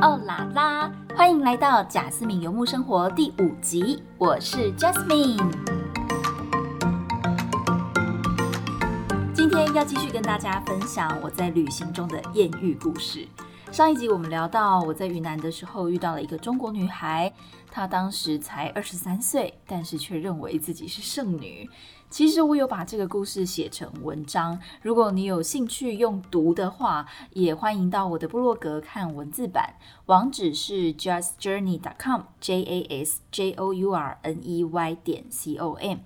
哦啦啦！欢迎来到贾斯敏游牧生活第五集，我是 Jasmine。今天要继续跟大家分享我在旅行中的艳遇故事。上一集我们聊到我在云南的时候遇到了一个中国女孩，她当时才二十三岁，但是却认为自己是剩女。其实我有把这个故事写成文章，如果你有兴趣用读的话，也欢迎到我的部落格看文字版，网址是 justjourney.com，j a s j o u r n e y 点 c o m。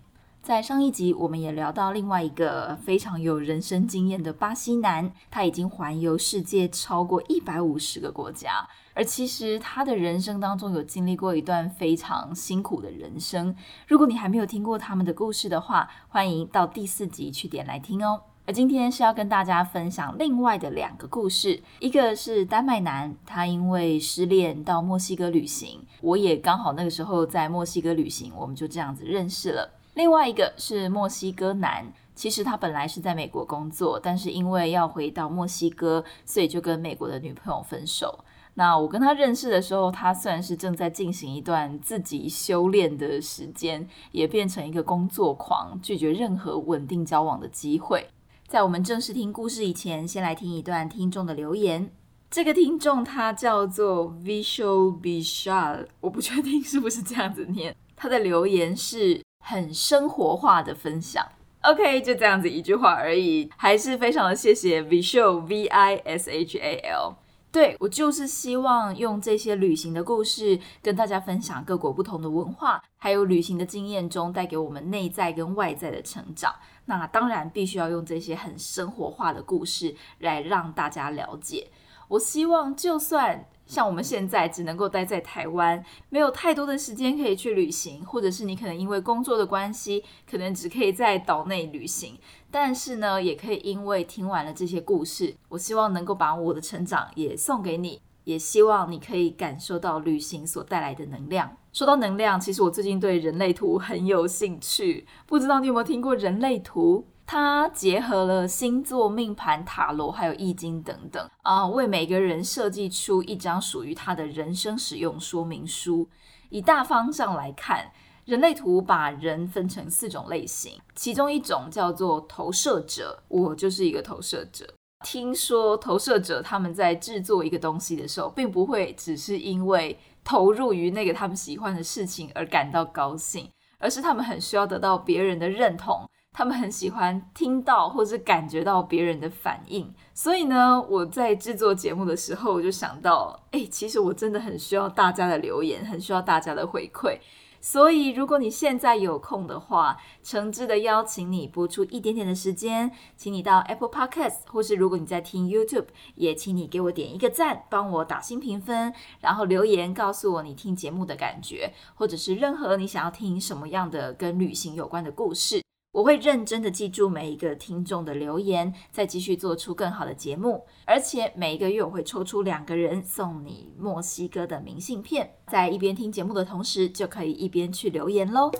在上一集，我们也聊到另外一个非常有人生经验的巴西男，他已经环游世界超过一百五十个国家。而其实他的人生当中有经历过一段非常辛苦的人生。如果你还没有听过他们的故事的话，欢迎到第四集去点来听哦。而今天是要跟大家分享另外的两个故事，一个是丹麦男，他因为失恋到墨西哥旅行，我也刚好那个时候在墨西哥旅行，我们就这样子认识了。另外一个是墨西哥男，其实他本来是在美国工作，但是因为要回到墨西哥，所以就跟美国的女朋友分手。那我跟他认识的时候，他算是正在进行一段自己修炼的时间，也变成一个工作狂，拒绝任何稳定交往的机会。在我们正式听故事以前，先来听一段听众的留言。这个听众他叫做 Visual Bishal，我不确定是不是这样子念。他的留言是很生活化的分享。OK，就这样子一句话而已，还是非常的谢谢 Visual V I S H A L。对我就是希望用这些旅行的故事跟大家分享各国不同的文化，还有旅行的经验中带给我们内在跟外在的成长。那当然必须要用这些很生活化的故事来让大家了解。我希望就算。像我们现在只能够待在台湾，没有太多的时间可以去旅行，或者是你可能因为工作的关系，可能只可以在岛内旅行。但是呢，也可以因为听完了这些故事，我希望能够把我的成长也送给你，也希望你可以感受到旅行所带来的能量。说到能量，其实我最近对人类图很有兴趣，不知道你有没有听过人类图？它结合了星座、命盘、塔罗，还有易经等等啊，为每个人设计出一张属于他的人生使用说明书。以大方向来看，人类图把人分成四种类型，其中一种叫做投射者，我就是一个投射者。听说投射者他们在制作一个东西的时候，并不会只是因为投入于那个他们喜欢的事情而感到高兴，而是他们很需要得到别人的认同。他们很喜欢听到或是感觉到别人的反应，所以呢，我在制作节目的时候，我就想到，哎，其实我真的很需要大家的留言，很需要大家的回馈。所以，如果你现在有空的话，诚挚的邀请你播出一点点的时间，请你到 Apple Podcast，或是如果你在听 YouTube，也请你给我点一个赞，帮我打新评分，然后留言告诉我你听节目的感觉，或者是任何你想要听什么样的跟旅行有关的故事。我会认真的记住每一个听众的留言，再继续做出更好的节目。而且每一个月我会抽出两个人送你墨西哥的明信片，在一边听节目的同时，就可以一边去留言喽。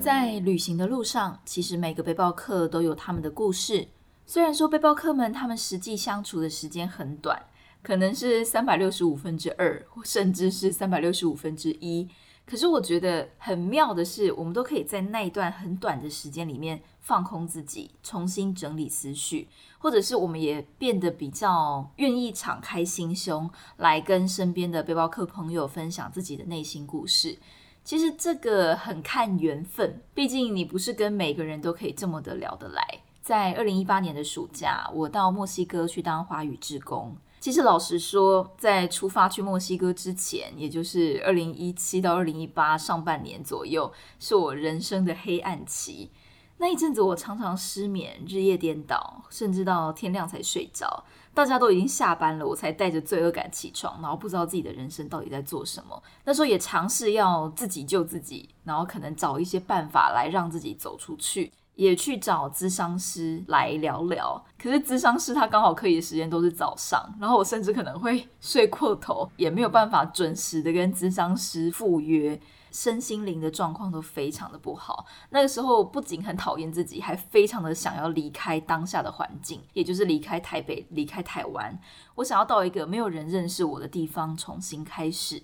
在旅行的路上，其实每个背包客都有他们的故事。虽然说背包客们他们实际相处的时间很短。可能是三百六十五分之二，甚至是三百六十五分之一。可是我觉得很妙的是，我们都可以在那一段很短的时间里面放空自己，重新整理思绪，或者是我们也变得比较愿意敞开心胸，来跟身边的背包客朋友分享自己的内心故事。其实这个很看缘分，毕竟你不是跟每个人都可以这么的聊得来。在二零一八年的暑假，我到墨西哥去当华语志工。其实老实说，在出发去墨西哥之前，也就是二零一七到二零一八上半年左右，是我人生的黑暗期。那一阵子，我常常失眠，日夜颠倒，甚至到天亮才睡着。大家都已经下班了，我才带着罪恶感起床，然后不知道自己的人生到底在做什么。那时候也尝试要自己救自己，然后可能找一些办法来让自己走出去。也去找咨商师来聊聊。可是咨商师他刚好可以的时间都是早上，然后我甚至可能会睡过头，也没有办法准时的跟咨商师赴约。身心灵的状况都非常的不好。那个时候不仅很讨厌自己，还非常的想要离开当下的环境，也就是离开台北，离开台湾。我想要到一个没有人认识我的地方重新开始。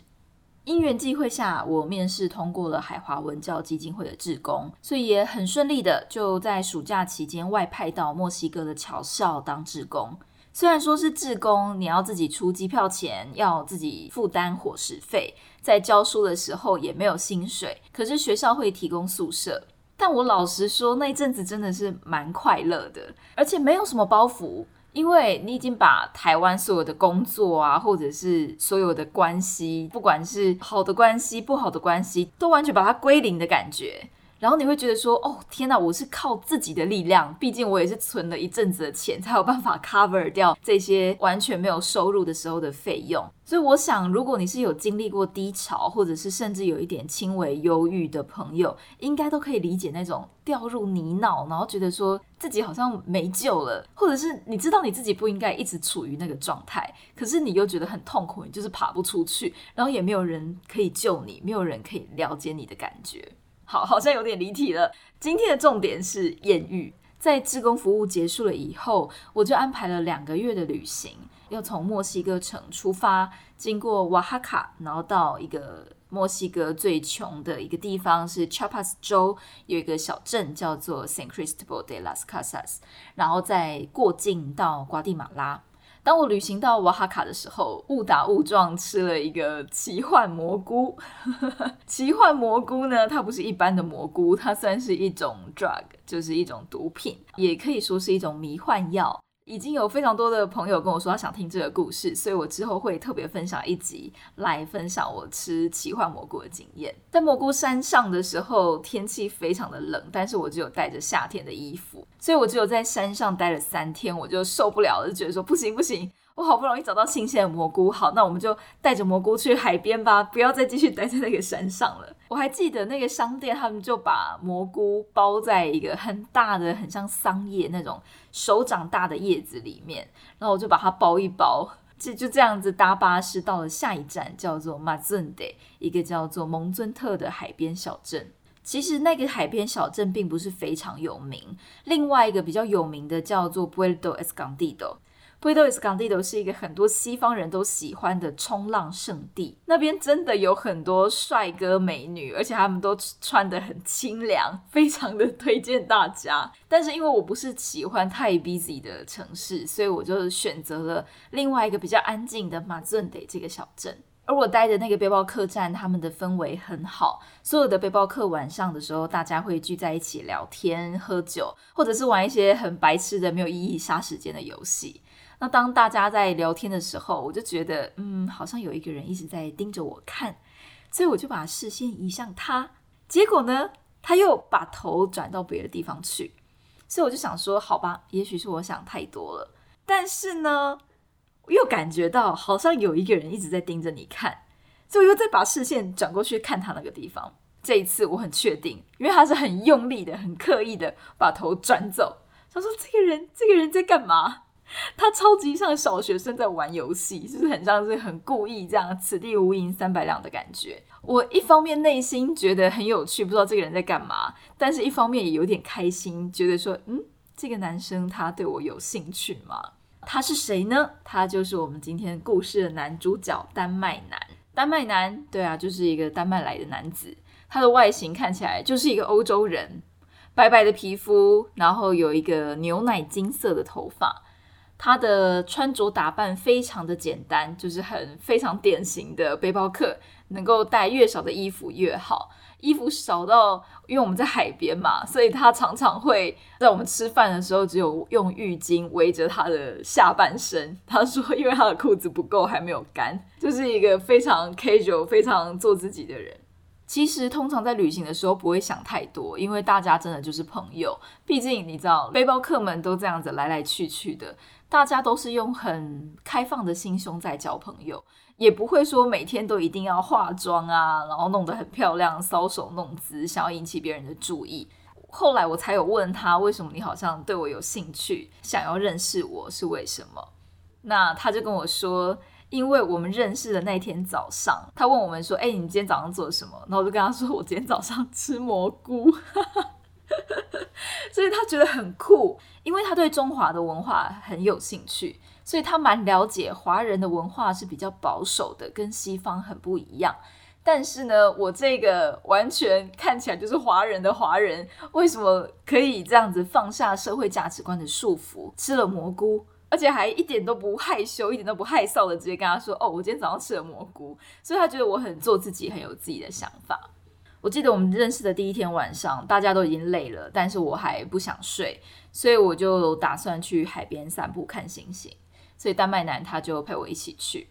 因缘际会下，我面试通过了海华文教基金会的志工，所以也很顺利的就在暑假期间外派到墨西哥的侨校当志工。虽然说是志工，你要自己出机票钱，要自己负担伙食费，在教书的时候也没有薪水，可是学校会提供宿舍。但我老实说，那一阵子真的是蛮快乐的，而且没有什么包袱，因为你已经把台湾所有的工作啊，或者是所有的关系，不管是好的关系、不好的关系，都完全把它归零的感觉。然后你会觉得说，哦天哪，我是靠自己的力量，毕竟我也是存了一阵子的钱，才有办法 cover 掉这些完全没有收入的时候的费用。所以我想，如果你是有经历过低潮，或者是甚至有一点轻微忧郁的朋友，应该都可以理解那种掉入泥淖，然后觉得说自己好像没救了，或者是你知道你自己不应该一直处于那个状态，可是你又觉得很痛苦，你就是爬不出去，然后也没有人可以救你，没有人可以了解你的感觉。好，好像有点离题了。今天的重点是艳遇。在志工服务结束了以后，我就安排了两个月的旅行，要从墨西哥城出发，经过瓦哈卡，然后到一个墨西哥最穷的一个地方，是 Chiapas 州有一个小镇叫做 San Cristobal de las Casas，然后再过境到瓜地马拉。当我旅行到瓦哈卡的时候，误打误撞吃了一个奇幻蘑菇。奇幻蘑菇呢，它不是一般的蘑菇，它算是一种 drug，就是一种毒品，也可以说是一种迷幻药。已经有非常多的朋友跟我说他想听这个故事，所以我之后会特别分享一集来分享我吃奇幻蘑菇的经验。在蘑菇山上的时候，天气非常的冷，但是我只有带着夏天的衣服，所以我只有在山上待了三天，我就受不了了，就觉得说不行不行。我好不容易找到新鲜的蘑菇，好，那我们就带着蘑菇去海边吧，不要再继续待在那个山上了。我还记得那个商店，他们就把蘑菇包在一个很大的、很像桑叶那种手掌大的叶子里面，然后我就把它包一包，就就这样子搭巴士到了下一站，叫做马尊德，一个叫做蒙尊特的海边小镇。其实那个海边小镇并不是非常有名，另外一个比较有名的叫做 Puerto Escondido。P u e r t o Escondido 是一个很多西方人都喜欢的冲浪圣地，那边真的有很多帅哥美女，而且他们都穿得很清凉，非常的推荐大家。但是因为我不是喜欢太 busy 的城市，所以我就选择了另外一个比较安静的马尊德这个小镇。而我待的那个背包客栈，他们的氛围很好，所有的背包客晚上的时候，大家会聚在一起聊天、喝酒，或者是玩一些很白痴的、没有意义、杀时间的游戏。那当大家在聊天的时候，我就觉得，嗯，好像有一个人一直在盯着我看，所以我就把视线移向他。结果呢，他又把头转到别的地方去，所以我就想说，好吧，也许是我想太多了。但是呢，我又感觉到好像有一个人一直在盯着你看，所以我又再把视线转过去看他那个地方。这一次我很确定，因为他是很用力的、很刻意的把头转走。他说：“这个人，这个人在干嘛？” 他超级像小学生在玩游戏，就是很像是很故意这样“此地无银三百两”的感觉。我一方面内心觉得很有趣，不知道这个人在干嘛，但是一方面也有点开心，觉得说，嗯，这个男生他对我有兴趣吗？他是谁呢？他就是我们今天故事的男主角——丹麦男。丹麦男，对啊，就是一个丹麦来的男子。他的外形看起来就是一个欧洲人，白白的皮肤，然后有一个牛奶金色的头发。他的穿着打扮非常的简单，就是很非常典型的背包客，能够带越少的衣服越好。衣服少到，因为我们在海边嘛，所以他常常会在我们吃饭的时候，只有用浴巾围着他的下半身。他说，因为他的裤子不够，还没有干，就是一个非常 casual、非常做自己的人。其实通常在旅行的时候不会想太多，因为大家真的就是朋友。毕竟你知道，背包客们都这样子来来去去的。大家都是用很开放的心胸在交朋友，也不会说每天都一定要化妆啊，然后弄得很漂亮，搔首弄姿，想要引起别人的注意。后来我才有问他，为什么你好像对我有兴趣，想要认识我是为什么？那他就跟我说，因为我们认识的那天早上，他问我们说：“哎，你今天早上做什么？”然后我就跟他说：“我今天早上吃蘑菇。” 所以他觉得很酷，因为他对中华的文化很有兴趣，所以他蛮了解华人的文化是比较保守的，跟西方很不一样。但是呢，我这个完全看起来就是华人的华人，为什么可以这样子放下社会价值观的束缚，吃了蘑菇？而且还一点都不害羞，一点都不害臊的直接跟他说：“哦，我今天早上吃了蘑菇。”所以他觉得我很做自己，很有自己的想法。我记得我们认识的第一天晚上，大家都已经累了，但是我还不想睡，所以我就打算去海边散步看星星。所以丹麦男他就陪我一起去。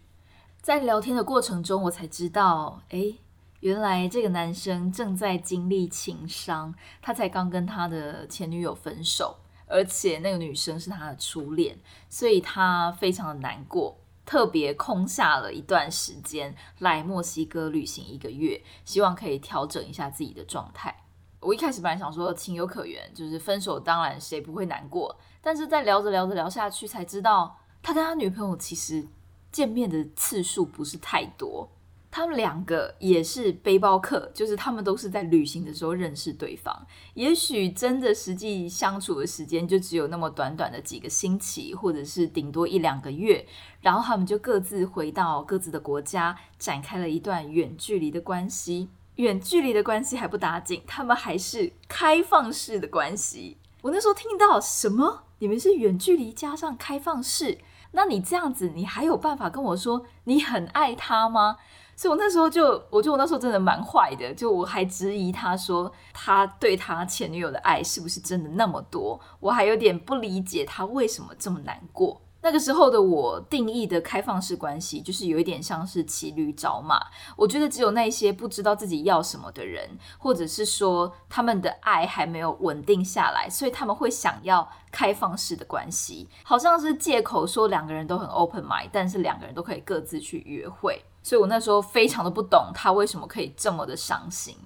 在聊天的过程中，我才知道，哎，原来这个男生正在经历情伤，他才刚跟他的前女友分手。而且那个女生是他的初恋，所以他非常的难过，特别空下了一段时间来墨西哥旅行一个月，希望可以调整一下自己的状态。我一开始本来想说情有可原，就是分手当然谁不会难过，但是在聊着聊着聊下去，才知道他跟他女朋友其实见面的次数不是太多。他们两个也是背包客，就是他们都是在旅行的时候认识对方。也许真的实际相处的时间就只有那么短短的几个星期，或者是顶多一两个月，然后他们就各自回到各自的国家，展开了一段远距离的关系。远距离的关系还不打紧，他们还是开放式的关系。我那时候听到什么？你们是远距离加上开放式？那你这样子，你还有办法跟我说你很爱他吗？所以，我那时候就，我觉得我那时候真的蛮坏的，就我还质疑他说他对他前女友的爱是不是真的那么多，我还有点不理解他为什么这么难过。那个时候的我定义的开放式关系，就是有一点像是骑驴找马。我觉得只有那些不知道自己要什么的人，或者是说他们的爱还没有稳定下来，所以他们会想要开放式的关系，好像是借口说两个人都很 open mind，但是两个人都可以各自去约会。所以我那时候非常的不懂他为什么可以这么的伤心。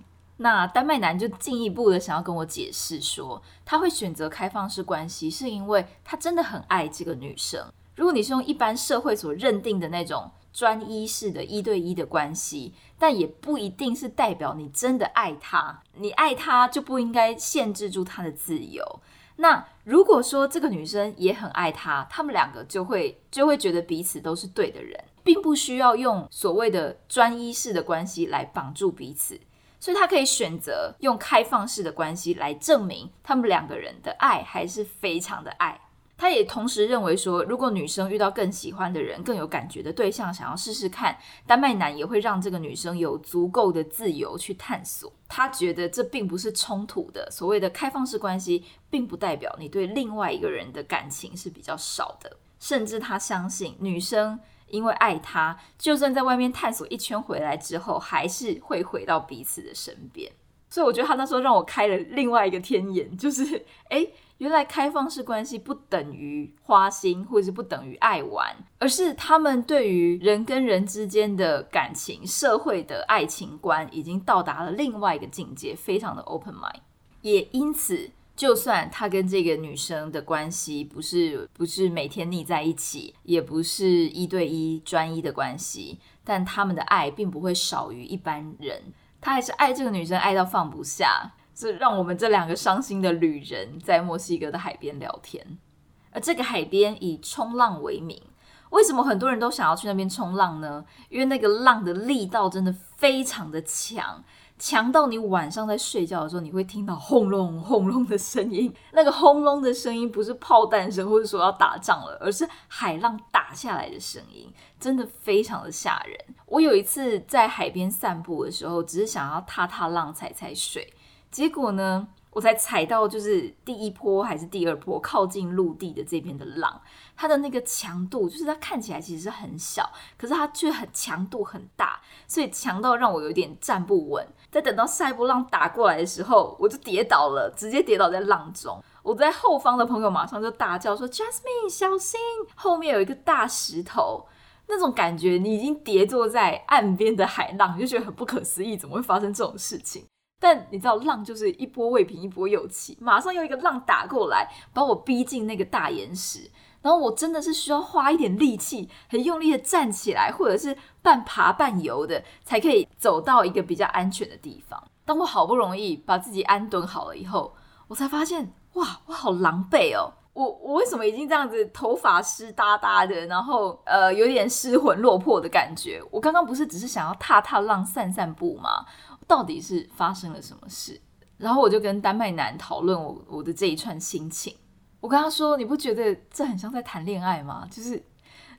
那丹麦男就进一步的想要跟我解释说，他会选择开放式关系，是因为他真的很爱这个女生。如果你是用一般社会所认定的那种专一式的一对一的关系，但也不一定是代表你真的爱他。你爱他就不应该限制住他的自由。那如果说这个女生也很爱他，他们两个就会就会觉得彼此都是对的人。并不需要用所谓的专一式的关系来绑住彼此，所以他可以选择用开放式的关系来证明他们两个人的爱还是非常的爱。他也同时认为说，如果女生遇到更喜欢的人、更有感觉的对象，想要试试看，丹麦男也会让这个女生有足够的自由去探索。他觉得这并不是冲突的。所谓的开放式关系，并不代表你对另外一个人的感情是比较少的，甚至他相信女生。因为爱他，就算在外面探索一圈回来之后，还是会回到彼此的身边。所以我觉得他那时候让我开了另外一个天眼，就是 哎，原来开放式关系不等于花心，或者是不等于爱玩，而是他们对于人跟人之间的感情、社会的爱情观已经到达了另外一个境界，非常的 open mind，也因此。就算他跟这个女生的关系不是不是每天腻在一起，也不是一对一专一的关系，但他们的爱并不会少于一般人。他还是爱这个女生，爱到放不下，这让我们这两个伤心的旅人在墨西哥的海边聊天。而这个海边以冲浪为名，为什么很多人都想要去那边冲浪呢？因为那个浪的力道真的非常的强。强到你晚上在睡觉的时候，你会听到轰隆轰隆的声音。那个轰隆的声音不是炮弹声，或者说要打仗了，而是海浪打下来的声音，真的非常的吓人。我有一次在海边散步的时候，只是想要踏踏浪、踩踩水，结果呢？我才踩到，就是第一波还是第二波靠近陆地的这边的浪，它的那个强度，就是它看起来其实很小，可是它却很强度很大，所以强到让我有点站不稳。在等到下一波浪打过来的时候，我就跌倒了，直接跌倒在浪中。我在后方的朋友马上就大叫说：“Jasmine，小心，后面有一个大石头。”那种感觉，你已经跌坐在岸边的海浪，你就觉得很不可思议，怎么会发生这种事情？但你知道，浪就是一波未平一波又起，马上又一个浪打过来，把我逼进那个大岩石。然后我真的是需要花一点力气，很用力的站起来，或者是半爬半游的，才可以走到一个比较安全的地方。当我好不容易把自己安顿好了以后，我才发现，哇，我好狼狈哦！我我为什么已经这样子，头发湿哒哒的，然后呃有点失魂落魄的感觉？我刚刚不是只是想要踏踏浪、散散步吗？到底是发生了什么事？然后我就跟丹麦男讨论我我的这一串心情。我跟他说：“你不觉得这很像在谈恋爱吗？就是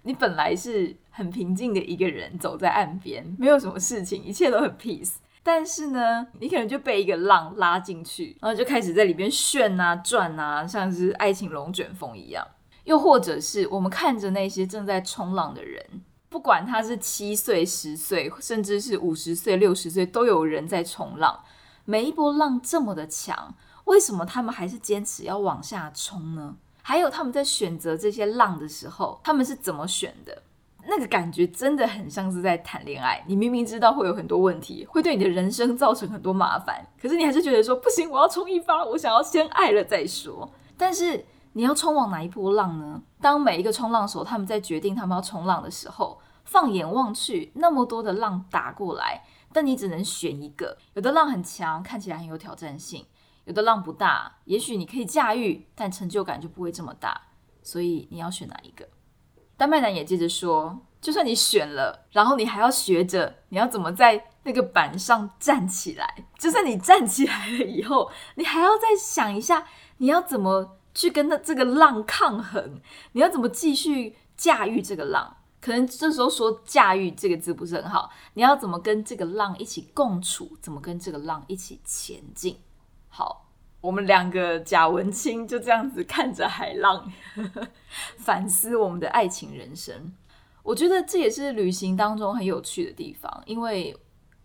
你本来是很平静的一个人，走在岸边，没有什么事情，一切都很 peace。但是呢，你可能就被一个浪拉进去，然后就开始在里边旋啊转啊，像是爱情龙卷风一样。又或者是我们看着那些正在冲浪的人，不管他是七岁、十岁，甚至是五十岁、六十岁，都有人在冲浪。每一波浪这么的强。”为什么他们还是坚持要往下冲呢？还有他们在选择这些浪的时候，他们是怎么选的？那个感觉真的很像是在谈恋爱。你明明知道会有很多问题，会对你的人生造成很多麻烦，可是你还是觉得说不行，我要冲一发，我想要先爱了再说。但是你要冲往哪一波浪呢？当每一个冲浪手他们在决定他们要冲浪的时候，放眼望去，那么多的浪打过来，但你只能选一个。有的浪很强，看起来很有挑战性。有的浪不大，也许你可以驾驭，但成就感就不会这么大。所以你要选哪一个？丹麦男也接着说：“就算你选了，然后你还要学着你要怎么在那个板上站起来。就算你站起来了以后，你还要再想一下，你要怎么去跟那这个浪抗衡？你要怎么继续驾驭这个浪？可能这时候说‘驾驭’这个字不是很好。你要怎么跟这个浪一起共处？怎么跟这个浪一起前进？”好，我们两个贾文清就这样子看着海浪，反思我们的爱情人生。我觉得这也是旅行当中很有趣的地方，因为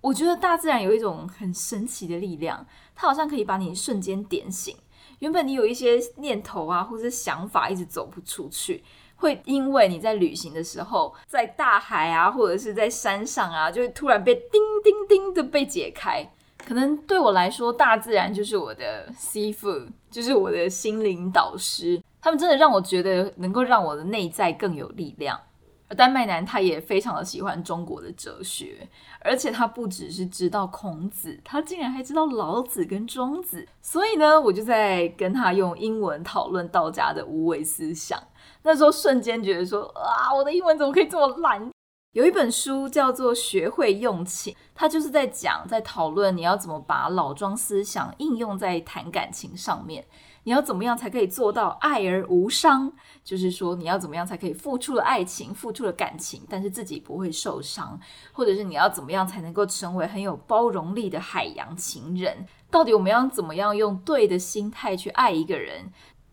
我觉得大自然有一种很神奇的力量，它好像可以把你瞬间点醒。原本你有一些念头啊，或者想法一直走不出去，会因为你在旅行的时候，在大海啊，或者是在山上啊，就会突然被叮叮叮的被解开。可能对我来说，大自然就是我的师傅，就是我的心灵导师。他们真的让我觉得能够让我的内在更有力量。而丹麦男他也非常的喜欢中国的哲学，而且他不只是知道孔子，他竟然还知道老子跟庄子。所以呢，我就在跟他用英文讨论道家的无为思想。那时候瞬间觉得说，啊，我的英文怎么可以这么烂？有一本书叫做《学会用情》，它就是在讲，在讨论你要怎么把老庄思想应用在谈感情上面。你要怎么样才可以做到爱而无伤？就是说，你要怎么样才可以付出了爱情，付出了感情，但是自己不会受伤？或者是你要怎么样才能够成为很有包容力的海洋情人？到底我们要怎么样用对的心态去爱一个人？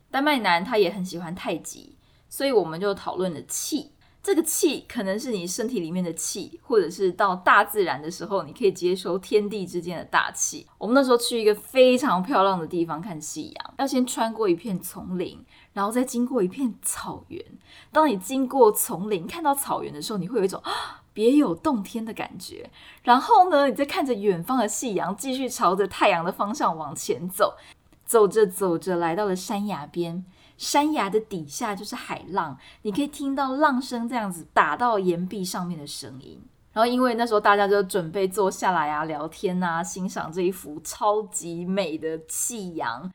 丹麦男他也很喜欢太极，所以我们就讨论了气。这个气可能是你身体里面的气，或者是到大自然的时候，你可以接收天地之间的大气。我们那时候去一个非常漂亮的地方看夕阳，要先穿过一片丛林，然后再经过一片草原。当你经过丛林看到草原的时候，你会有一种别有洞天的感觉。然后呢，你再看着远方的夕阳，继续朝着太阳的方向往前走，走着走着来到了山崖边。山崖的底下就是海浪，你可以听到浪声这样子打到岩壁上面的声音。然后，因为那时候大家就准备坐下来啊，聊天啊，欣赏这一幅超级美的夕阳。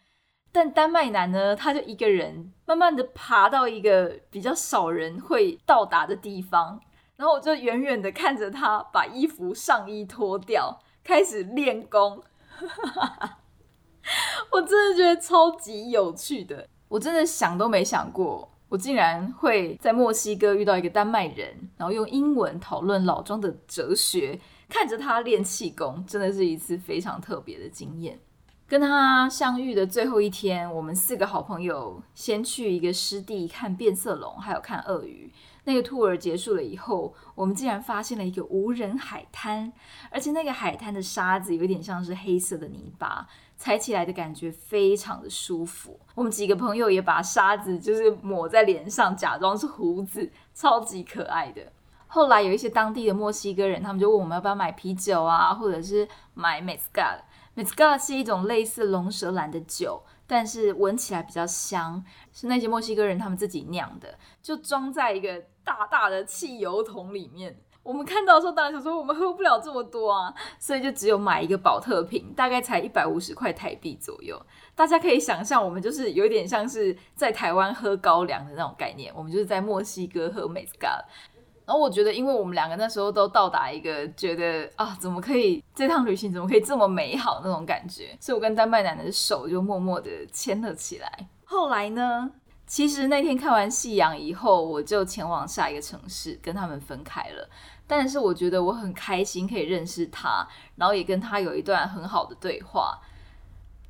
但丹麦男呢，他就一个人慢慢的爬到一个比较少人会到达的地方，然后我就远远的看着他把衣服上衣脱掉，开始练功。我真的觉得超级有趣的。我真的想都没想过，我竟然会在墨西哥遇到一个丹麦人，然后用英文讨论老庄的哲学，看着他练气功，真的是一次非常特别的经验。跟他相遇的最后一天，我们四个好朋友先去一个湿地看变色龙，还有看鳄鱼。那个 tour 结束了以后，我们竟然发现了一个无人海滩，而且那个海滩的沙子有点像是黑色的泥巴。踩起来的感觉非常的舒服，我们几个朋友也把沙子就是抹在脸上，假装是胡子，超级可爱的。后来有一些当地的墨西哥人，他们就问我们要不要买啤酒啊，或者是买 mezcal。Mezcal 是一种类似龙舌兰的酒，但是闻起来比较香，是那些墨西哥人他们自己酿的，就装在一个大大的汽油桶里面。我们看到的时候，当然想说我们喝不了这么多啊，所以就只有买一个保特瓶，大概才一百五十块台币左右。大家可以想象，我们就是有点像是在台湾喝高粱的那种概念，我们就是在墨西哥喝 m e z c a。然后我觉得，因为我们两个那时候都到达一个觉得啊，怎么可以这趟旅行怎么可以这么美好那种感觉，所以我跟丹麦男的手就默默的牵了起来。后来呢？其实那天看完夕阳以后，我就前往下一个城市，跟他们分开了。但是我觉得我很开心可以认识他，然后也跟他有一段很好的对话。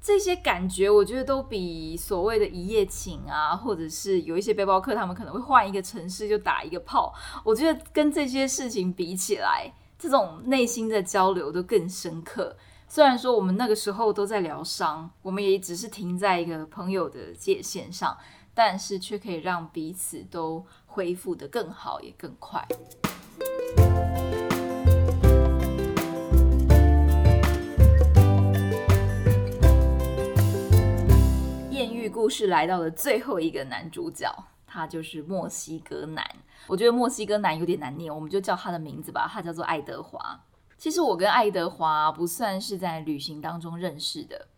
这些感觉我觉得都比所谓的一夜情啊，或者是有一些背包客他们可能会换一个城市就打一个炮，我觉得跟这些事情比起来，这种内心的交流都更深刻。虽然说我们那个时候都在疗伤，我们也只是停在一个朋友的界限上。但是却可以让彼此都恢复的更好，也更快。艳遇故事来到了最后一个男主角，他就是墨西哥男。我觉得墨西哥男有点难念，我们就叫他的名字吧，他叫做爱德华。其实我跟爱德华不算是在旅行当中认识的，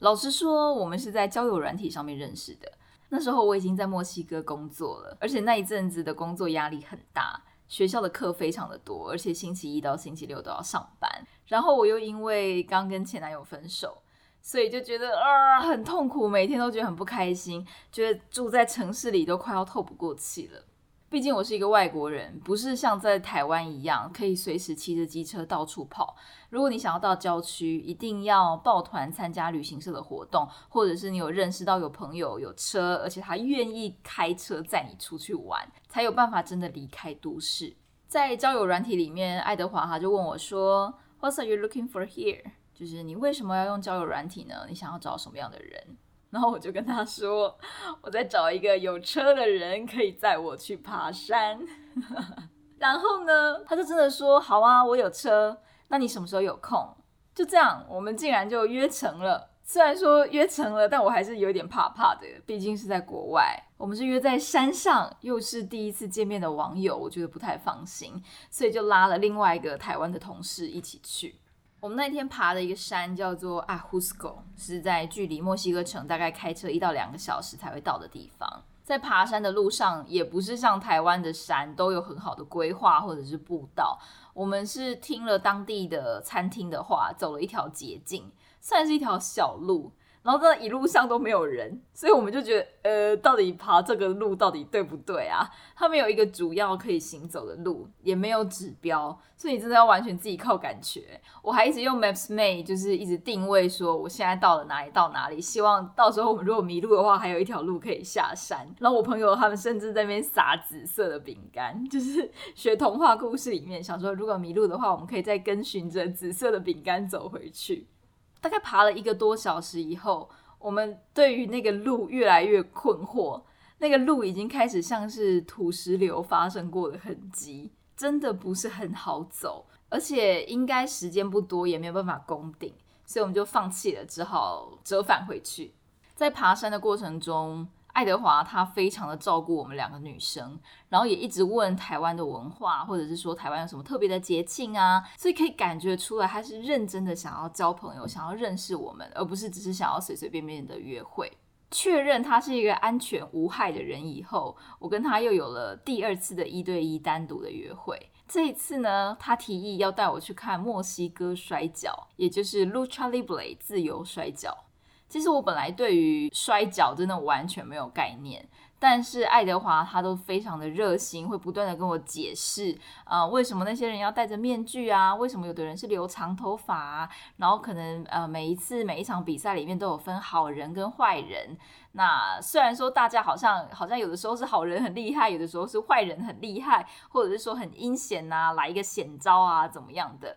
老实说，我们是在交友软体上面认识的。那时候我已经在墨西哥工作了，而且那一阵子的工作压力很大，学校的课非常的多，而且星期一到星期六都要上班。然后我又因为刚跟前男友分手，所以就觉得啊很痛苦，每天都觉得很不开心，觉得住在城市里都快要透不过气了。毕竟我是一个外国人，不是像在台湾一样可以随时骑着机车到处跑。如果你想要到郊区，一定要抱团参加旅行社的活动，或者是你有认识到有朋友有车，而且他愿意开车载你出去玩，才有办法真的离开都市。在交友软体里面，爱德华他就问我说：“What are you looking for here？” 就是你为什么要用交友软体呢？你想要找什么样的人？然后我就跟他说，我在找一个有车的人可以载我去爬山。然后呢，他就真的说好啊，我有车，那你什么时候有空？就这样，我们竟然就约成了。虽然说约成了，但我还是有点怕怕的，毕竟是在国外。我们是约在山上，又是第一次见面的网友，我觉得不太放心，所以就拉了另外一个台湾的同事一起去。我们那天爬的一个山叫做阿胡斯狗，是在距离墨西哥城大概开车一到两个小时才会到的地方。在爬山的路上，也不是像台湾的山都有很好的规划或者是步道，我们是听了当地的餐厅的话，走了一条捷径，算是一条小路。然后这一路上都没有人，所以我们就觉得，呃，到底爬这个路到底对不对啊？它没有一个主要可以行走的路，也没有指标，所以你真的要完全自己靠感觉。我还一直用 Maps Mate，就是一直定位说我现在到了哪里到哪里，希望到时候我们如果迷路的话，还有一条路可以下山。然后我朋友他们甚至在那边撒紫色的饼干，就是 学童话故事里面想说，如果迷路的话，我们可以再跟循着紫色的饼干走回去。大概爬了一个多小时以后，我们对于那个路越来越困惑。那个路已经开始像是土石流发生过的痕迹，真的不是很好走，而且应该时间不多，也没有办法攻顶，所以我们就放弃了，只好折返回去。在爬山的过程中。爱德华他非常的照顾我们两个女生，然后也一直问台湾的文化，或者是说台湾有什么特别的节庆啊，所以可以感觉出来他是认真的想要交朋友，想要认识我们，而不是只是想要随随便便的约会。确认他是一个安全无害的人以后，我跟他又有了第二次的一对一单独的约会。这一次呢，他提议要带我去看墨西哥摔跤，也就是 Lucha Libre 自由摔跤。其实我本来对于摔跤真的完全没有概念，但是爱德华他都非常的热心，会不断的跟我解释，呃，为什么那些人要戴着面具啊？为什么有的人是留长头发？然后可能呃每一次每一场比赛里面都有分好人跟坏人。那虽然说大家好像好像有的时候是好人很厉害，有的时候是坏人很厉害，或者是说很阴险呐，来一个险招啊，怎么样的？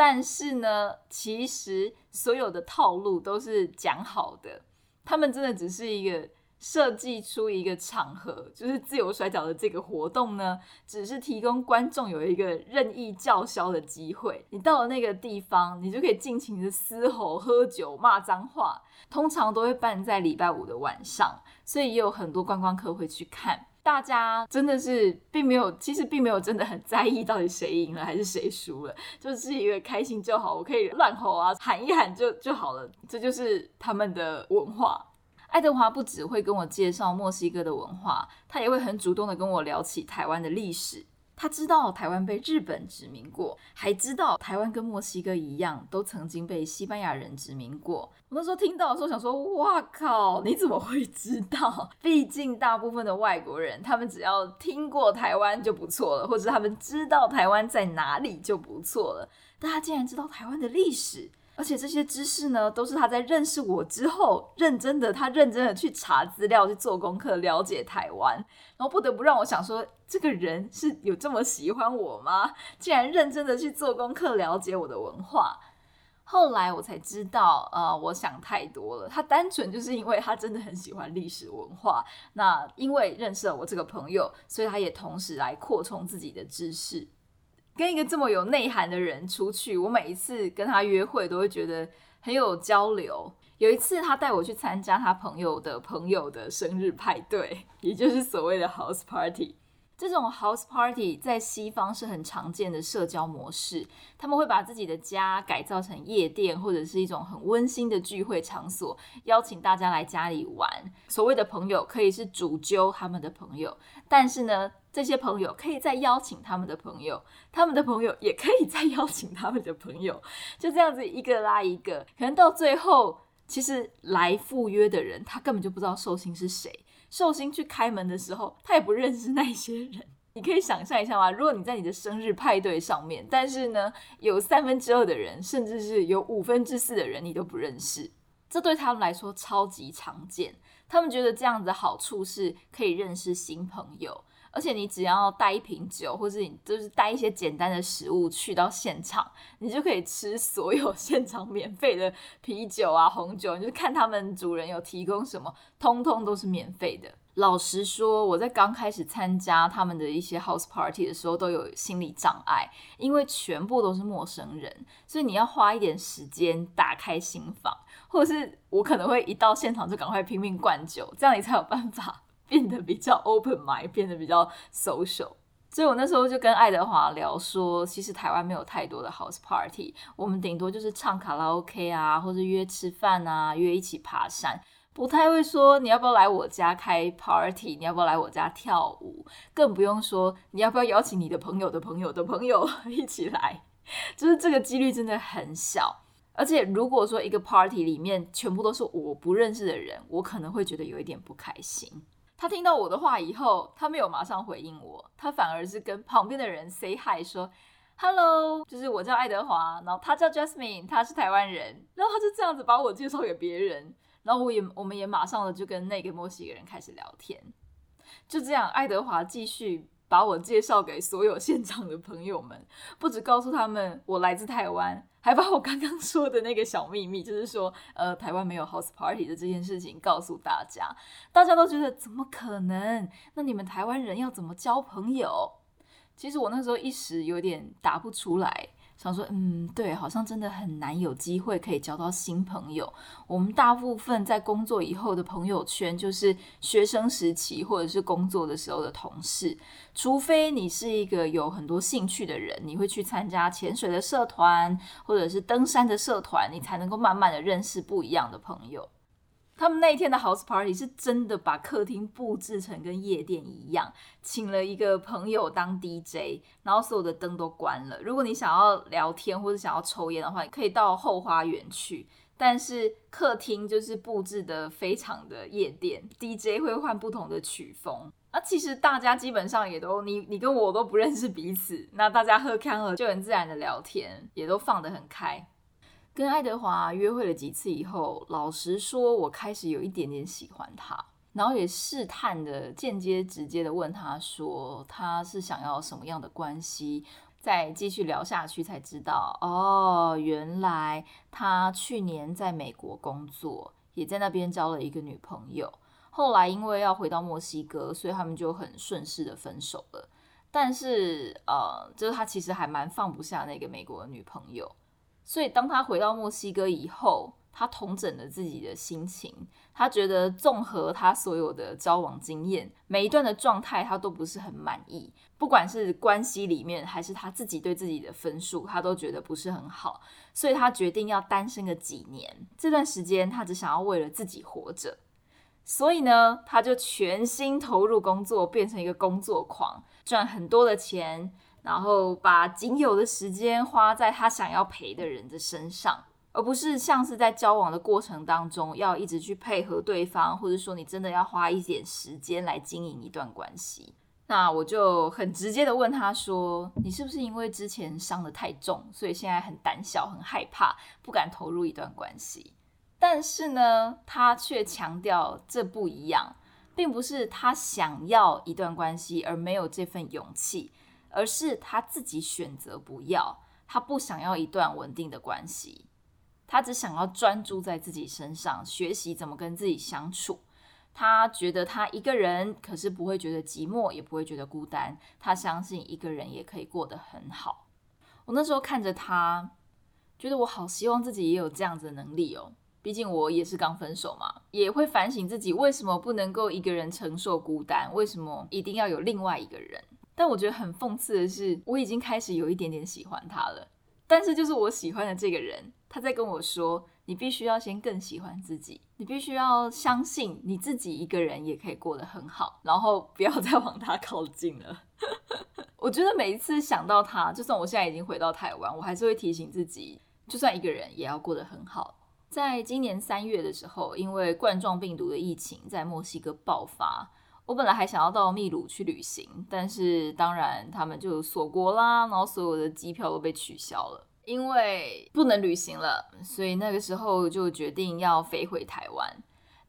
但是呢，其实所有的套路都是讲好的，他们真的只是一个设计出一个场合，就是自由摔跤的这个活动呢，只是提供观众有一个任意叫嚣的机会。你到了那个地方，你就可以尽情的嘶吼、喝酒、骂脏话。通常都会办在礼拜五的晚上，所以也有很多观光客会去看。大家真的是并没有，其实并没有真的很在意到底谁赢了还是谁输了，就是一个开心就好，我可以乱吼啊，喊一喊就 就好了。这就是他们的文化。爱德华不只会跟我介绍墨西哥的文化，他也会很主动的跟我聊起台湾的历史。他知道台湾被日本殖民过，还知道台湾跟墨西哥一样，都曾经被西班牙人殖民过。我那时候听到的时候想说：“哇靠，你怎么会知道？毕竟大部分的外国人，他们只要听过台湾就不错了，或者他们知道台湾在哪里就不错了。但他竟然知道台湾的历史。”而且这些知识呢，都是他在认识我之后，认真的，他认真的去查资料、去做功课，了解台湾，然后不得不让我想说，这个人是有这么喜欢我吗？竟然认真的去做功课，了解我的文化。后来我才知道，呃，我想太多了。他单纯就是因为他真的很喜欢历史文化。那因为认识了我这个朋友，所以他也同时来扩充自己的知识。跟一个这么有内涵的人出去，我每一次跟他约会都会觉得很有交流。有一次，他带我去参加他朋友的朋友的生日派对，也就是所谓的 house party。这种 house party 在西方是很常见的社交模式，他们会把自己的家改造成夜店或者是一种很温馨的聚会场所，邀请大家来家里玩。所谓的朋友可以是主揪他们的朋友，但是呢，这些朋友可以再邀请他们的朋友，他们的朋友也可以再邀请他们的朋友，就这样子一个拉一个，可能到最后，其实来赴约的人他根本就不知道寿星是谁。寿星去开门的时候，他也不认识那些人。你可以想象一下吗？如果你在你的生日派对上面，但是呢，有三分之二的人，甚至是有五分之四的人你都不认识，这对他们来说超级常见。他们觉得这样子的好处是可以认识新朋友。而且你只要带一瓶酒，或者你就是带一些简单的食物去到现场，你就可以吃所有 现场免费的啤酒啊、红酒，你就看他们主人有提供什么，通通都是免费的。老实说，我在刚开始参加他们的一些 house party 的时候，都有心理障碍，因为全部都是陌生人，所以你要花一点时间打开心房，或者是我可能会一到现场就赶快拼命灌酒，这样你才有办法。变得比较 open mind，变得比较 social，所以我那时候就跟爱德华聊说，其实台湾没有太多的 house party，我们顶多就是唱卡拉 OK 啊，或者约吃饭啊，约一起爬山，不太会说你要不要来我家开 party，你要不要来我家跳舞，更不用说你要不要邀请你的朋友的朋友的朋友 一起来，就是这个几率真的很小。而且如果说一个 party 里面全部都是我不认识的人，我可能会觉得有一点不开心。他听到我的话以后，他没有马上回应我，他反而是跟旁边的人 say hi，说 hello，就是我叫爱德华，然后他叫 Jasmine，他是台湾人，然后他就这样子把我介绍给别人，然后我也我们也马上的就跟那个墨西哥人开始聊天，就这样，爱德华继续。把我介绍给所有现场的朋友们，不止告诉他们我来自台湾，还把我刚刚说的那个小秘密，就是说，呃，台湾没有 house party 的这件事情告诉大家。大家都觉得怎么可能？那你们台湾人要怎么交朋友？其实我那时候一时有点答不出来。想说，嗯，对，好像真的很难有机会可以交到新朋友。我们大部分在工作以后的朋友圈，就是学生时期或者是工作的时候的同事。除非你是一个有很多兴趣的人，你会去参加潜水的社团或者是登山的社团，你才能够慢慢的认识不一样的朋友。他们那一天的 house party 是真的把客厅布置成跟夜店一样，请了一个朋友当 DJ，然后所有的灯都关了。如果你想要聊天或者想要抽烟的话，你可以到后花园去。但是客厅就是布置的非常的夜店，DJ 会换不同的曲风。那其实大家基本上也都你你跟我都不认识彼此，那大家喝康了就很自然的聊天，也都放得很开。跟爱德华约会了几次以后，老实说，我开始有一点点喜欢他，然后也试探的、间接、直接的问他说，他是想要什么样的关系？再继续聊下去才知道，哦，原来他去年在美国工作，也在那边交了一个女朋友。后来因为要回到墨西哥，所以他们就很顺势的分手了。但是呃，就是他其实还蛮放不下那个美国的女朋友，所以当他回到墨西哥以后。他统整了自己的心情，他觉得综合他所有的交往经验，每一段的状态他都不是很满意，不管是关系里面还是他自己对自己的分数，他都觉得不是很好，所以他决定要单身个几年。这段时间他只想要为了自己活着，所以呢，他就全心投入工作，变成一个工作狂，赚很多的钱，然后把仅有的时间花在他想要陪的人的身上。而不是像是在交往的过程当中，要一直去配合对方，或者说你真的要花一点时间来经营一段关系。那我就很直接的问他说：“你是不是因为之前伤的太重，所以现在很胆小、很害怕，不敢投入一段关系？”但是呢，他却强调这不一样，并不是他想要一段关系而没有这份勇气，而是他自己选择不要，他不想要一段稳定的关系。他只想要专注在自己身上，学习怎么跟自己相处。他觉得他一个人，可是不会觉得寂寞，也不会觉得孤单。他相信一个人也可以过得很好。我那时候看着他，觉得我好希望自己也有这样子的能力哦。毕竟我也是刚分手嘛，也会反省自己为什么不能够一个人承受孤单，为什么一定要有另外一个人。但我觉得很讽刺的是，我已经开始有一点点喜欢他了。但是就是我喜欢的这个人。他在跟我说：“你必须要先更喜欢自己，你必须要相信你自己一个人也可以过得很好，然后不要再往他靠近了。”我觉得每一次想到他，就算我现在已经回到台湾，我还是会提醒自己，就算一个人也要过得很好。在今年三月的时候，因为冠状病毒的疫情在墨西哥爆发，我本来还想要到秘鲁去旅行，但是当然他们就锁国啦，然后所有的机票都被取消了。因为不能旅行了，所以那个时候就决定要飞回台湾。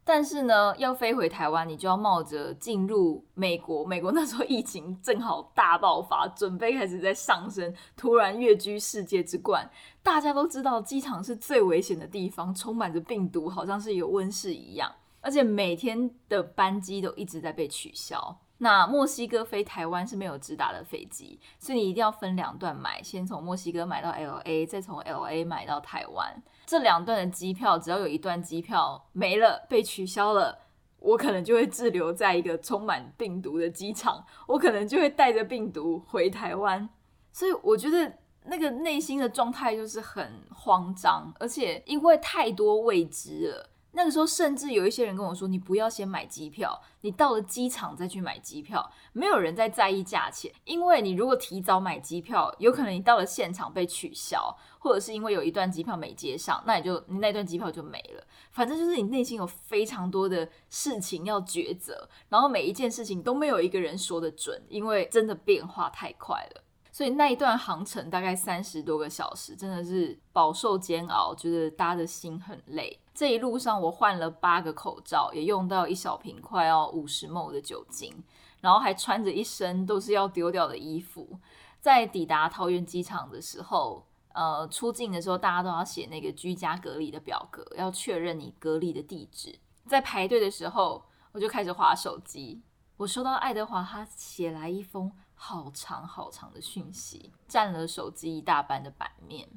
但是呢，要飞回台湾，你就要冒着进入美国。美国那时候疫情正好大爆发，准备开始在上升，突然跃居世界之冠。大家都知道，机场是最危险的地方，充满着病毒，好像是有温室一样，而且每天的班机都一直在被取消。那墨西哥飞台湾是没有直达的飞机，所以你一定要分两段买，先从墨西哥买到 L A，再从 L A 买到台湾。这两段的机票，只要有一段机票没了、被取消了，我可能就会滞留在一个充满病毒的机场，我可能就会带着病毒回台湾。所以我觉得那个内心的状态就是很慌张，而且因为太多未知了。那个时候，甚至有一些人跟我说：“你不要先买机票，你到了机场再去买机票。”没有人在在意价钱，因为你如果提早买机票，有可能你到了现场被取消，或者是因为有一段机票没接上，那你就你那段机票就没了。反正就是你内心有非常多的事情要抉择，然后每一件事情都没有一个人说的准，因为真的变化太快了。所以那一段航程大概三十多个小时，真的是饱受煎熬，觉得搭的心很累。这一路上我换了八个口罩，也用到一小瓶快要五十 ml 的酒精，然后还穿着一身都是要丢掉的衣服。在抵达桃园机场的时候，呃，出境的时候大家都要写那个居家隔离的表格，要确认你隔离的地址。在排队的时候，我就开始划手机，我收到爱德华他写来一封。好长好长的讯息，占了手机一大半的版面。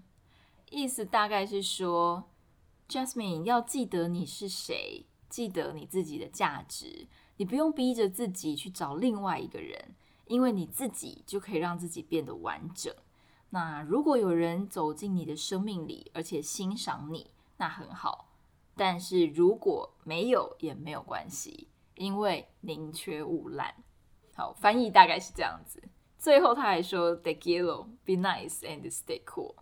意思大概是说，Jasmine 要记得你是谁，记得你自己的价值。你不用逼着自己去找另外一个人，因为你自己就可以让自己变得完整。那如果有人走进你的生命里，而且欣赏你，那很好。但是如果没有，也没有关系，因为宁缺毋滥。好，翻译大概是这样子。最后他还说：“Take yellow, be nice and stay cool。”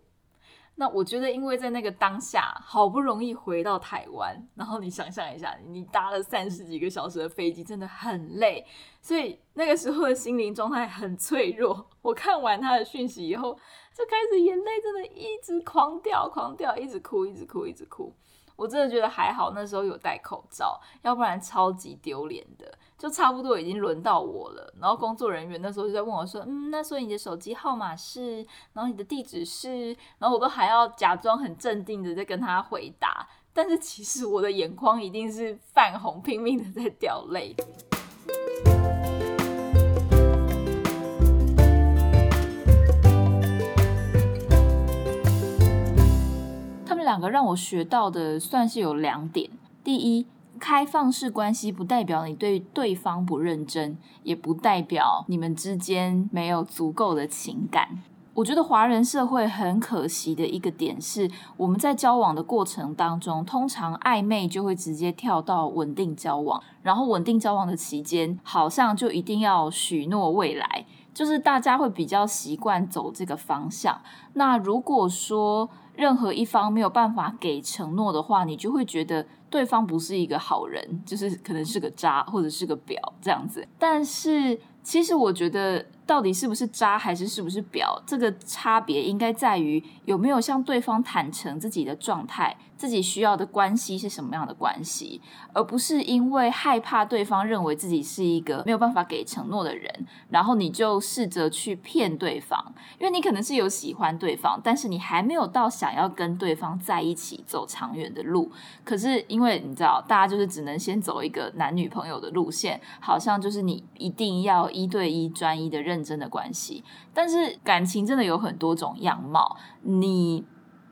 那我觉得，因为在那个当下，好不容易回到台湾，然后你想象一下，你搭了三十几个小时的飞机，真的很累，所以那个时候的心灵状态很脆弱。我看完他的讯息以后，就开始眼泪真的一直狂掉，狂掉，一直哭，一直哭，一直哭。我真的觉得还好，那时候有戴口罩，要不然超级丢脸的。就差不多已经轮到我了，然后工作人员那时候就在问我说：“嗯，那所以你的手机号码是，然后你的地址是，然后我都还要假装很镇定的在跟他回答，但是其实我的眼眶一定是泛红，拼命的在掉泪。们两个让我学到的算是有两点：第一，开放式关系不代表你对对方不认真，也不代表你们之间没有足够的情感。我觉得华人社会很可惜的一个点是，我们在交往的过程当中，通常暧昧就会直接跳到稳定交往，然后稳定交往的期间，好像就一定要许诺未来，就是大家会比较习惯走这个方向。那如果说任何一方没有办法给承诺的话，你就会觉得对方不是一个好人，就是可能是个渣或者是个婊这样子。但是其实我觉得。到底是不是渣还是是不是婊？这个差别应该在于有没有向对方坦诚自己的状态，自己需要的关系是什么样的关系，而不是因为害怕对方认为自己是一个没有办法给承诺的人，然后你就试着去骗对方。因为你可能是有喜欢对方，但是你还没有到想要跟对方在一起走长远的路。可是因为你知道，大家就是只能先走一个男女朋友的路线，好像就是你一定要一对一专一的认。真的关系，但是感情真的有很多种样貌。你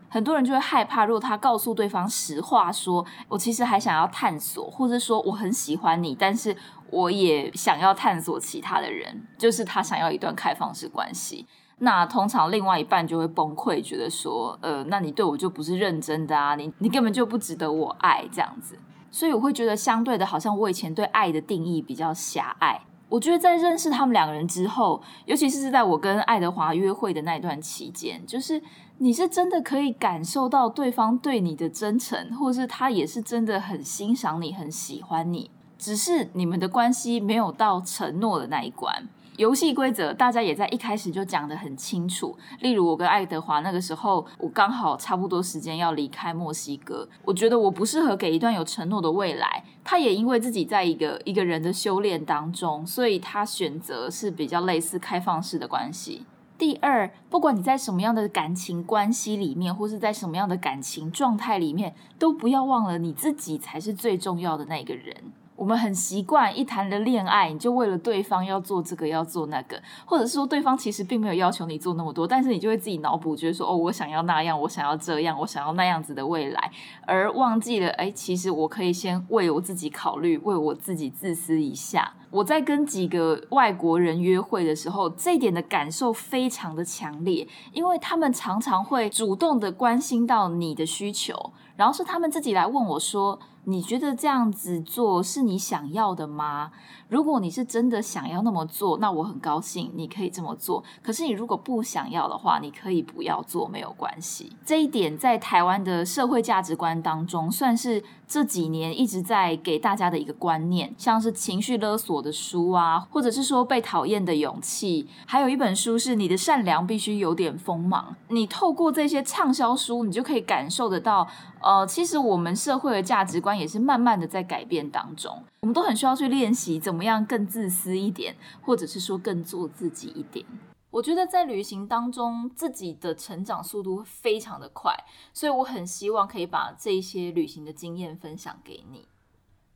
很多人就会害怕，如果他告诉对方实话，说我其实还想要探索，或者说我很喜欢你，但是我也想要探索其他的人，就是他想要一段开放式关系。那通常另外一半就会崩溃，觉得说，呃，那你对我就不是认真的啊，你你根本就不值得我爱这样子。所以我会觉得，相对的，好像我以前对爱的定义比较狭隘。我觉得在认识他们两个人之后，尤其是在我跟爱德华约会的那段期间，就是你是真的可以感受到对方对你的真诚，或是他也是真的很欣赏你、很喜欢你，只是你们的关系没有到承诺的那一关。游戏规则大家也在一开始就讲得很清楚。例如，我跟爱德华那个时候，我刚好差不多时间要离开墨西哥，我觉得我不适合给一段有承诺的未来。他也因为自己在一个一个人的修炼当中，所以他选择是比较类似开放式的关系。第二，不管你在什么样的感情关系里面，或是在什么样的感情状态里面，都不要忘了你自己才是最重要的那个人。我们很习惯一谈了恋爱，你就为了对方要做这个要做那个，或者是说对方其实并没有要求你做那么多，但是你就会自己脑补，觉得说哦，我想要那样，我想要这样，我想要那样子的未来，而忘记了哎，其实我可以先为我自己考虑，为我自己自私一下。我在跟几个外国人约会的时候，这一点的感受非常的强烈，因为他们常常会主动的关心到你的需求，然后是他们自己来问我说。你觉得这样子做是你想要的吗？如果你是真的想要那么做，那我很高兴，你可以这么做。可是你如果不想要的话，你可以不要做，没有关系。这一点在台湾的社会价值观当中，算是这几年一直在给大家的一个观念，像是情绪勒索的书啊，或者是说被讨厌的勇气，还有一本书是你的善良必须有点锋芒。你透过这些畅销书，你就可以感受得到。呃，其实我们社会的价值观也是慢慢的在改变当中，我们都很需要去练习怎么么样更自私一点，或者是说更做自己一点。我觉得在旅行当中，自己的成长速度非常的快，所以我很希望可以把这些旅行的经验分享给你。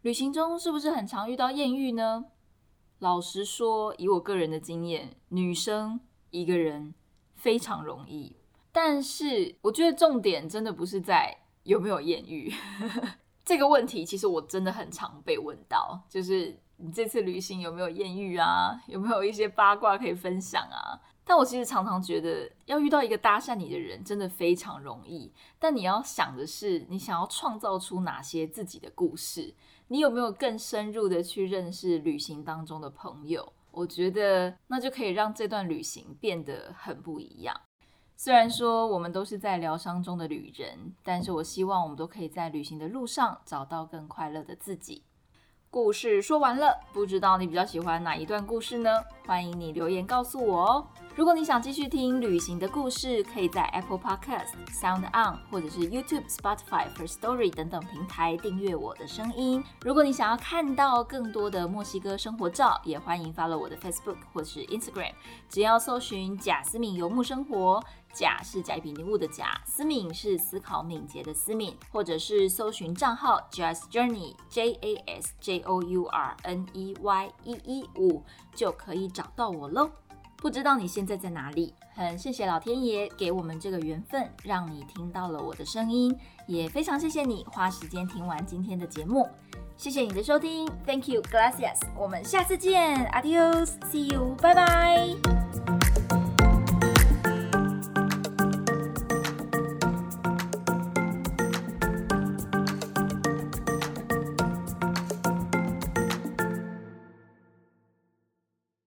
旅行中是不是很常遇到艳遇呢？老实说，以我个人的经验，女生一个人非常容易，但是我觉得重点真的不是在。有没有艳遇 这个问题？其实我真的很常被问到，就是你这次旅行有没有艳遇啊？有没有一些八卦可以分享啊？但我其实常常觉得，要遇到一个搭讪你的人真的非常容易，但你要想的是，你想要创造出哪些自己的故事？你有没有更深入的去认识旅行当中的朋友？我觉得那就可以让这段旅行变得很不一样。虽然说我们都是在疗伤中的旅人，但是我希望我们都可以在旅行的路上找到更快乐的自己。故事说完了，不知道你比较喜欢哪一段故事呢？欢迎你留言告诉我哦。如果你想继续听旅行的故事，可以在 Apple Podcast、Sound On 或者是 YouTube、Spotify、First Story 等等平台订阅我的声音。如果你想要看到更多的墨西哥生活照，也欢迎 follow 我的 Facebook 或是 Instagram，只要搜寻贾思敏游牧生活。贾是甲乙丙丁戊的贾，思敏是思考敏捷的思敏，或者是搜寻账号 Just Journey J A S J O U R N E Y 一一五就可以找到我喽。不知道你现在在哪里？很谢谢老天爷给我们这个缘分，让你听到了我的声音，也非常谢谢你花时间听完今天的节目。谢谢你的收听，Thank you, glasses。我们下次见，Adios，See you，拜拜。